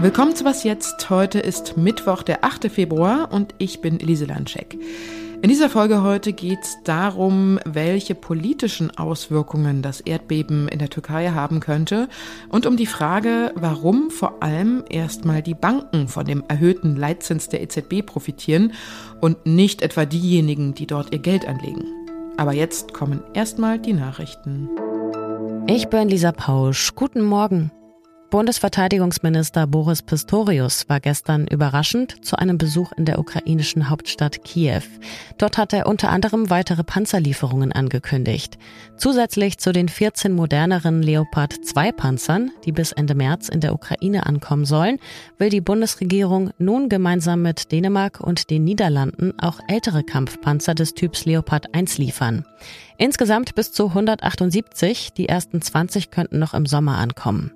Willkommen zu Was Jetzt. Heute ist Mittwoch, der 8. Februar und ich bin Elise Landscheck. In dieser Folge heute geht es darum, welche politischen Auswirkungen das Erdbeben in der Türkei haben könnte und um die Frage, warum vor allem erstmal die Banken von dem erhöhten Leitzins der EZB profitieren und nicht etwa diejenigen, die dort ihr Geld anlegen. Aber jetzt kommen erstmal die Nachrichten. Ich bin Lisa Pausch. Guten Morgen. Bundesverteidigungsminister Boris Pistorius war gestern überraschend zu einem Besuch in der ukrainischen Hauptstadt Kiew. Dort hat er unter anderem weitere Panzerlieferungen angekündigt. Zusätzlich zu den 14 moderneren Leopard 2 Panzern, die bis Ende März in der Ukraine ankommen sollen, will die Bundesregierung nun gemeinsam mit Dänemark und den Niederlanden auch ältere Kampfpanzer des Typs Leopard 1 liefern. Insgesamt bis zu 178, die ersten 20 könnten noch im Sommer ankommen.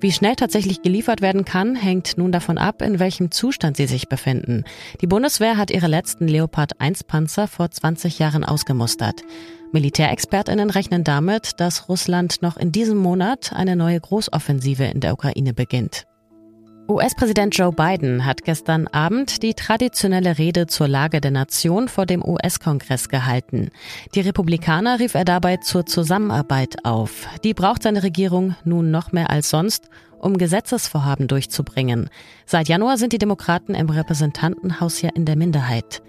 Wie schnell tatsächlich geliefert werden kann, hängt nun davon ab, in welchem Zustand sie sich befinden. Die Bundeswehr hat ihre letzten Leopard 1 Panzer vor 20 Jahren ausgemustert. Militärexpertinnen rechnen damit, dass Russland noch in diesem Monat eine neue Großoffensive in der Ukraine beginnt. US-Präsident Joe Biden hat gestern Abend die traditionelle Rede zur Lage der Nation vor dem US-Kongress gehalten. Die Republikaner rief er dabei zur Zusammenarbeit auf. Die braucht seine Regierung nun noch mehr als sonst, um Gesetzesvorhaben durchzubringen. Seit Januar sind die Demokraten im Repräsentantenhaus ja in der Minderheit.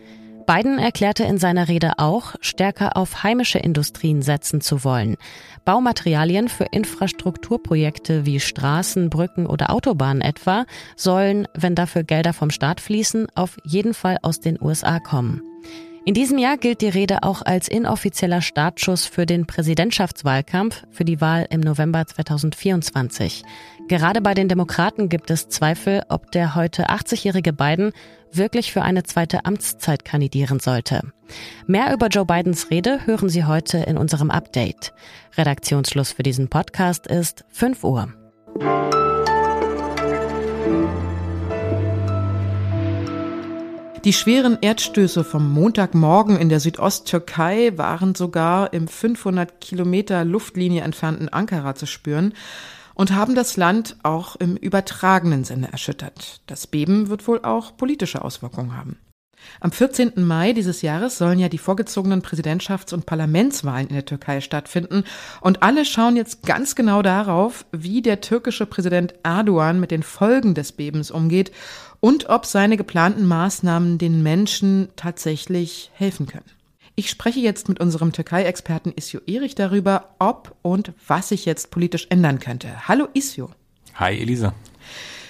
Biden erklärte in seiner Rede auch, stärker auf heimische Industrien setzen zu wollen. Baumaterialien für Infrastrukturprojekte wie Straßen, Brücken oder Autobahnen etwa sollen, wenn dafür Gelder vom Staat fließen, auf jeden Fall aus den USA kommen. In diesem Jahr gilt die Rede auch als inoffizieller Startschuss für den Präsidentschaftswahlkampf für die Wahl im November 2024. Gerade bei den Demokraten gibt es Zweifel, ob der heute 80-jährige Biden wirklich für eine zweite Amtszeit kandidieren sollte. Mehr über Joe Bidens Rede hören Sie heute in unserem Update. Redaktionsschluss für diesen Podcast ist 5 Uhr. Die schweren Erdstöße vom Montagmorgen in der Südosttürkei waren sogar im 500 Kilometer Luftlinie entfernten Ankara zu spüren und haben das Land auch im übertragenen Sinne erschüttert. Das Beben wird wohl auch politische Auswirkungen haben. Am 14. Mai dieses Jahres sollen ja die vorgezogenen Präsidentschafts- und Parlamentswahlen in der Türkei stattfinden. Und alle schauen jetzt ganz genau darauf, wie der türkische Präsident Erdogan mit den Folgen des Bebens umgeht und ob seine geplanten Maßnahmen den Menschen tatsächlich helfen können. Ich spreche jetzt mit unserem Türkei-Experten Isio Erich darüber, ob und was sich jetzt politisch ändern könnte. Hallo Isio. Hi Elisa.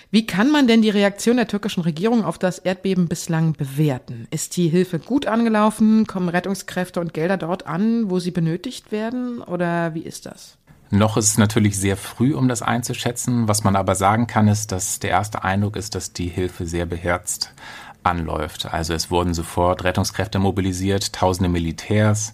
Wie kann man denn die Reaktion der türkischen Regierung auf das Erdbeben bislang bewerten? Ist die Hilfe gut angelaufen? Kommen Rettungskräfte und Gelder dort an, wo sie benötigt werden? Oder wie ist das? Noch ist es natürlich sehr früh, um das einzuschätzen. Was man aber sagen kann, ist, dass der erste Eindruck ist, dass die Hilfe sehr beherzt anläuft. Also es wurden sofort Rettungskräfte mobilisiert, tausende Militärs.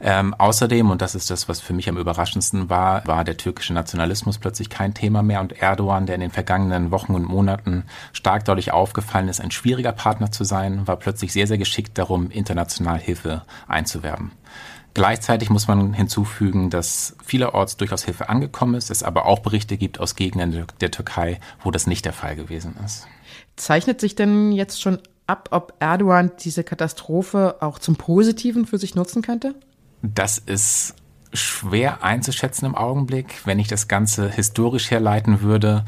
Ähm, außerdem, und das ist das, was für mich am überraschendsten war, war der türkische Nationalismus plötzlich kein Thema mehr und Erdogan, der in den vergangenen Wochen und Monaten stark dadurch aufgefallen ist, ein schwieriger Partner zu sein, war plötzlich sehr, sehr geschickt darum, international Hilfe einzuwerben. Gleichzeitig muss man hinzufügen, dass vielerorts durchaus Hilfe angekommen ist, es aber auch Berichte gibt aus Gegenden der Türkei, wo das nicht der Fall gewesen ist. Zeichnet sich denn jetzt schon ab, ob Erdogan diese Katastrophe auch zum Positiven für sich nutzen könnte? Das ist schwer einzuschätzen im Augenblick. Wenn ich das Ganze historisch herleiten würde,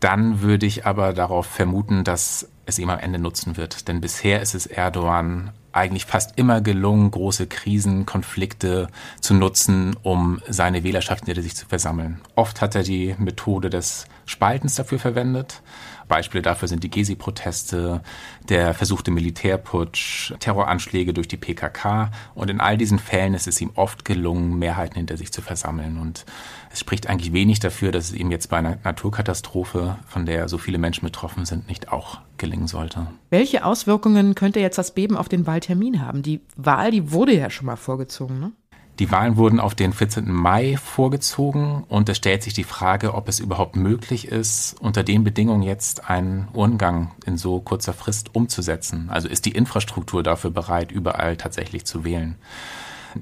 dann würde ich aber darauf vermuten, dass es ihm am Ende nutzen wird. Denn bisher ist es Erdogan eigentlich fast immer gelungen, große Krisen, Konflikte zu nutzen, um seine Wählerschaft hinter sich zu versammeln. Oft hat er die Methode des Spaltens dafür verwendet. Beispiele dafür sind die Gezi-Proteste, der versuchte Militärputsch, Terroranschläge durch die PKK. Und in all diesen Fällen ist es ihm oft gelungen, Mehrheiten hinter sich zu versammeln. Und es spricht eigentlich wenig dafür, dass es ihm jetzt bei einer Naturkatastrophe, von der so viele Menschen betroffen sind, nicht auch gelingen sollte. Welche Auswirkungen könnte jetzt das Beben auf den Wahltermin haben? Die Wahl, die wurde ja schon mal vorgezogen, ne? Die Wahlen wurden auf den 14. Mai vorgezogen und es stellt sich die Frage, ob es überhaupt möglich ist, unter den Bedingungen jetzt einen Urngang in so kurzer Frist umzusetzen. Also ist die Infrastruktur dafür bereit, überall tatsächlich zu wählen.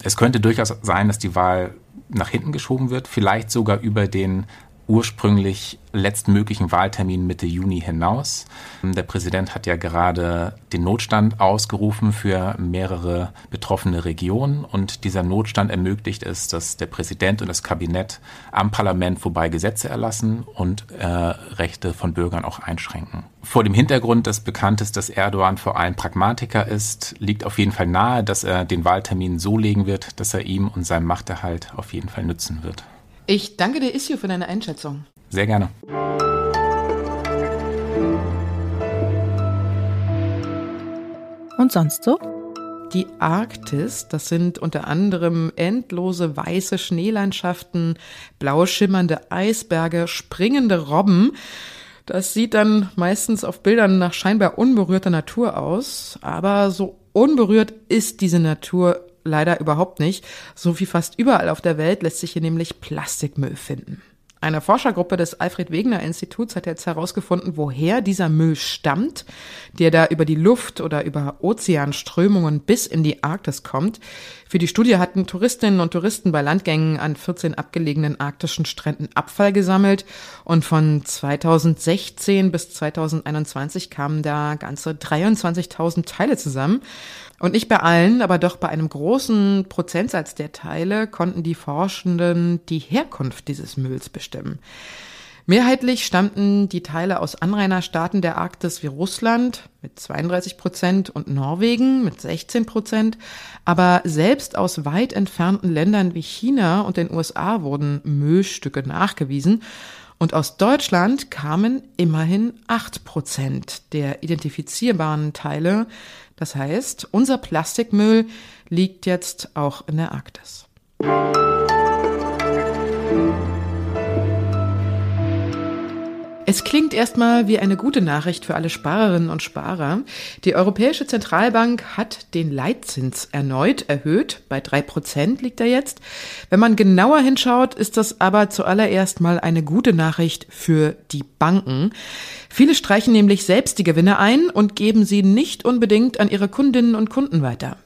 Es könnte durchaus sein, dass die Wahl nach hinten geschoben wird, vielleicht sogar über den ursprünglich letztmöglichen Wahltermin Mitte Juni hinaus. Der Präsident hat ja gerade den Notstand ausgerufen für mehrere betroffene Regionen und dieser Notstand ermöglicht es, dass der Präsident und das Kabinett am Parlament vorbei Gesetze erlassen und äh, Rechte von Bürgern auch einschränken. Vor dem Hintergrund, dass bekannt ist, dass Erdogan vor allem Pragmatiker ist, liegt auf jeden Fall nahe, dass er den Wahltermin so legen wird, dass er ihm und seinem Machterhalt auf jeden Fall nützen wird. Ich danke dir, Issue, für deine Einschätzung. Sehr gerne. Und sonst so? Die Arktis, das sind unter anderem endlose weiße Schneelandschaften, blau schimmernde Eisberge, springende Robben. Das sieht dann meistens auf Bildern nach scheinbar unberührter Natur aus, aber so unberührt ist diese Natur leider überhaupt nicht. So wie fast überall auf der Welt lässt sich hier nämlich Plastikmüll finden. Eine Forschergruppe des Alfred Wegener Instituts hat jetzt herausgefunden, woher dieser Müll stammt, der da über die Luft oder über Ozeanströmungen bis in die Arktis kommt. Für die Studie hatten Touristinnen und Touristen bei Landgängen an 14 abgelegenen arktischen Stränden Abfall gesammelt und von 2016 bis 2021 kamen da ganze 23.000 Teile zusammen. Und nicht bei allen, aber doch bei einem großen Prozentsatz der Teile konnten die Forschenden die Herkunft dieses Mülls bestimmen. Mehrheitlich stammten die Teile aus Anrainerstaaten der Arktis wie Russland mit 32 Prozent und Norwegen mit 16 Prozent. Aber selbst aus weit entfernten Ländern wie China und den USA wurden Müllstücke nachgewiesen. Und aus Deutschland kamen immerhin acht Prozent der identifizierbaren Teile, das heißt, unser Plastikmüll liegt jetzt auch in der Arktis. Es klingt erstmal wie eine gute Nachricht für alle Sparerinnen und Sparer. Die Europäische Zentralbank hat den Leitzins erneut erhöht. Bei drei Prozent liegt er jetzt. Wenn man genauer hinschaut, ist das aber zuallererst mal eine gute Nachricht für die Banken. Viele streichen nämlich selbst die Gewinne ein und geben sie nicht unbedingt an ihre Kundinnen und Kunden weiter.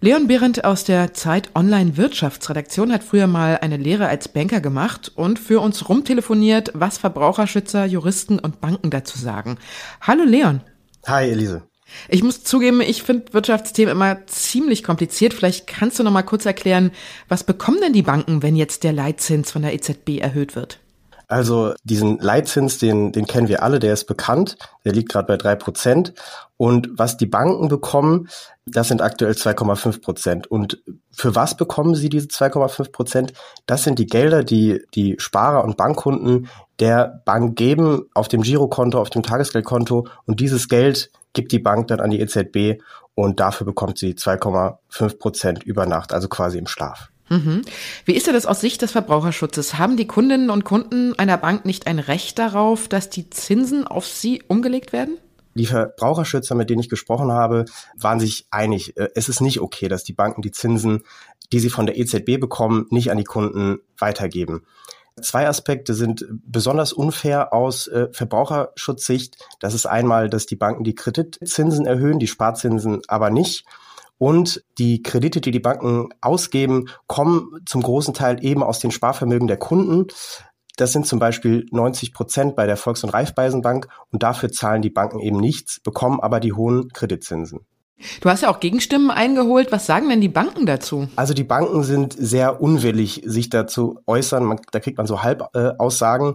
Leon Behrendt aus der Zeit Online Wirtschaftsredaktion hat früher mal eine Lehre als Banker gemacht und für uns rumtelefoniert, was Verbraucherschützer, Juristen und Banken dazu sagen. Hallo Leon. Hi Elise. Ich muss zugeben, ich finde Wirtschaftsthemen immer ziemlich kompliziert. Vielleicht kannst du noch mal kurz erklären, was bekommen denn die Banken, wenn jetzt der Leitzins von der EZB erhöht wird? Also diesen Leitzins, den, den kennen wir alle, der ist bekannt, der liegt gerade bei drei Prozent. Und was die Banken bekommen, das sind aktuell 2,5 Prozent. Und für was bekommen sie diese 2,5 Prozent? Das sind die Gelder, die die Sparer und Bankkunden der Bank geben auf dem Girokonto, auf dem Tagesgeldkonto. Und dieses Geld gibt die Bank dann an die EZB und dafür bekommt sie 2,5 Prozent über Nacht, also quasi im Schlaf. Mhm. Wie ist das aus Sicht des Verbraucherschutzes? Haben die Kundinnen und Kunden einer Bank nicht ein Recht darauf, dass die Zinsen auf sie umgelegt werden? Die Verbraucherschützer, mit denen ich gesprochen habe, waren sich einig. Äh, es ist nicht okay, dass die Banken die Zinsen, die sie von der EZB bekommen, nicht an die Kunden weitergeben. Zwei Aspekte sind besonders unfair aus äh, Verbraucherschutzsicht. Das ist einmal, dass die Banken die Kreditzinsen erhöhen, die Sparzinsen aber nicht. Und die Kredite, die die Banken ausgeben, kommen zum großen Teil eben aus den Sparvermögen der Kunden. Das sind zum Beispiel 90 Prozent bei der Volks- und Raiffeisenbank und dafür zahlen die Banken eben nichts, bekommen aber die hohen Kreditzinsen. Du hast ja auch Gegenstimmen eingeholt. Was sagen denn die Banken dazu? Also die Banken sind sehr unwillig, sich dazu äußern. Man, da kriegt man so Halbaussagen. Äh,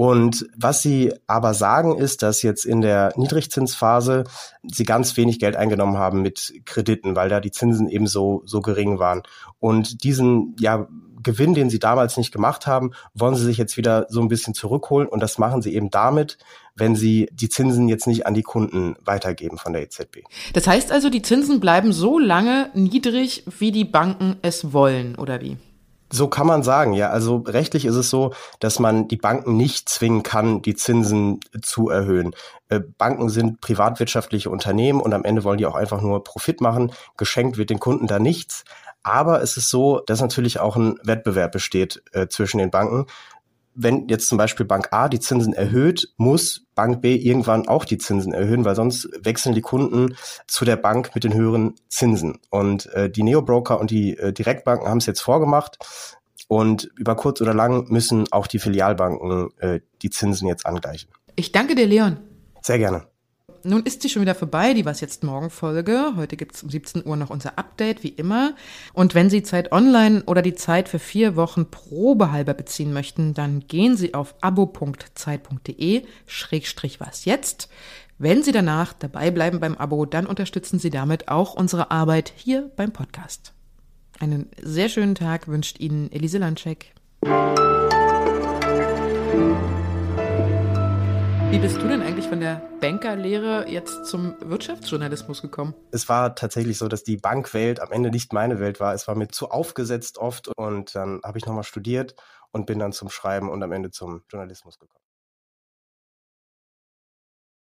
und was sie aber sagen, ist, dass jetzt in der Niedrigzinsphase sie ganz wenig Geld eingenommen haben mit Krediten, weil da die Zinsen eben so, so gering waren. Und diesen, ja, Gewinn, den sie damals nicht gemacht haben, wollen sie sich jetzt wieder so ein bisschen zurückholen. Und das machen sie eben damit, wenn sie die Zinsen jetzt nicht an die Kunden weitergeben von der EZB. Das heißt also, die Zinsen bleiben so lange niedrig, wie die Banken es wollen, oder wie? So kann man sagen, ja. Also rechtlich ist es so, dass man die Banken nicht zwingen kann, die Zinsen zu erhöhen. Äh, Banken sind privatwirtschaftliche Unternehmen und am Ende wollen die auch einfach nur Profit machen. Geschenkt wird den Kunden da nichts. Aber es ist so, dass natürlich auch ein Wettbewerb besteht äh, zwischen den Banken wenn jetzt zum Beispiel Bank A die Zinsen erhöht, muss Bank B irgendwann auch die Zinsen erhöhen, weil sonst wechseln die Kunden zu der Bank mit den höheren Zinsen. Und äh, die Neobroker und die äh, Direktbanken haben es jetzt vorgemacht. Und über kurz oder lang müssen auch die Filialbanken äh, die Zinsen jetzt angleichen. Ich danke dir, Leon. Sehr gerne. Nun ist sie schon wieder vorbei, die Was jetzt morgen Folge. Heute gibt's um 17 Uhr noch unser Update, wie immer. Und wenn Sie Zeit online oder die Zeit für vier Wochen probehalber beziehen möchten, dann gehen Sie auf abo.zeit.de schrägstrich was jetzt. Wenn Sie danach dabei bleiben beim Abo, dann unterstützen Sie damit auch unsere Arbeit hier beim Podcast. Einen sehr schönen Tag wünscht Ihnen Elise Landscheck. Wie bist du denn von der Bankerlehre jetzt zum Wirtschaftsjournalismus gekommen? Es war tatsächlich so, dass die Bankwelt am Ende nicht meine Welt war. Es war mir zu aufgesetzt oft und dann habe ich nochmal studiert und bin dann zum Schreiben und am Ende zum Journalismus gekommen.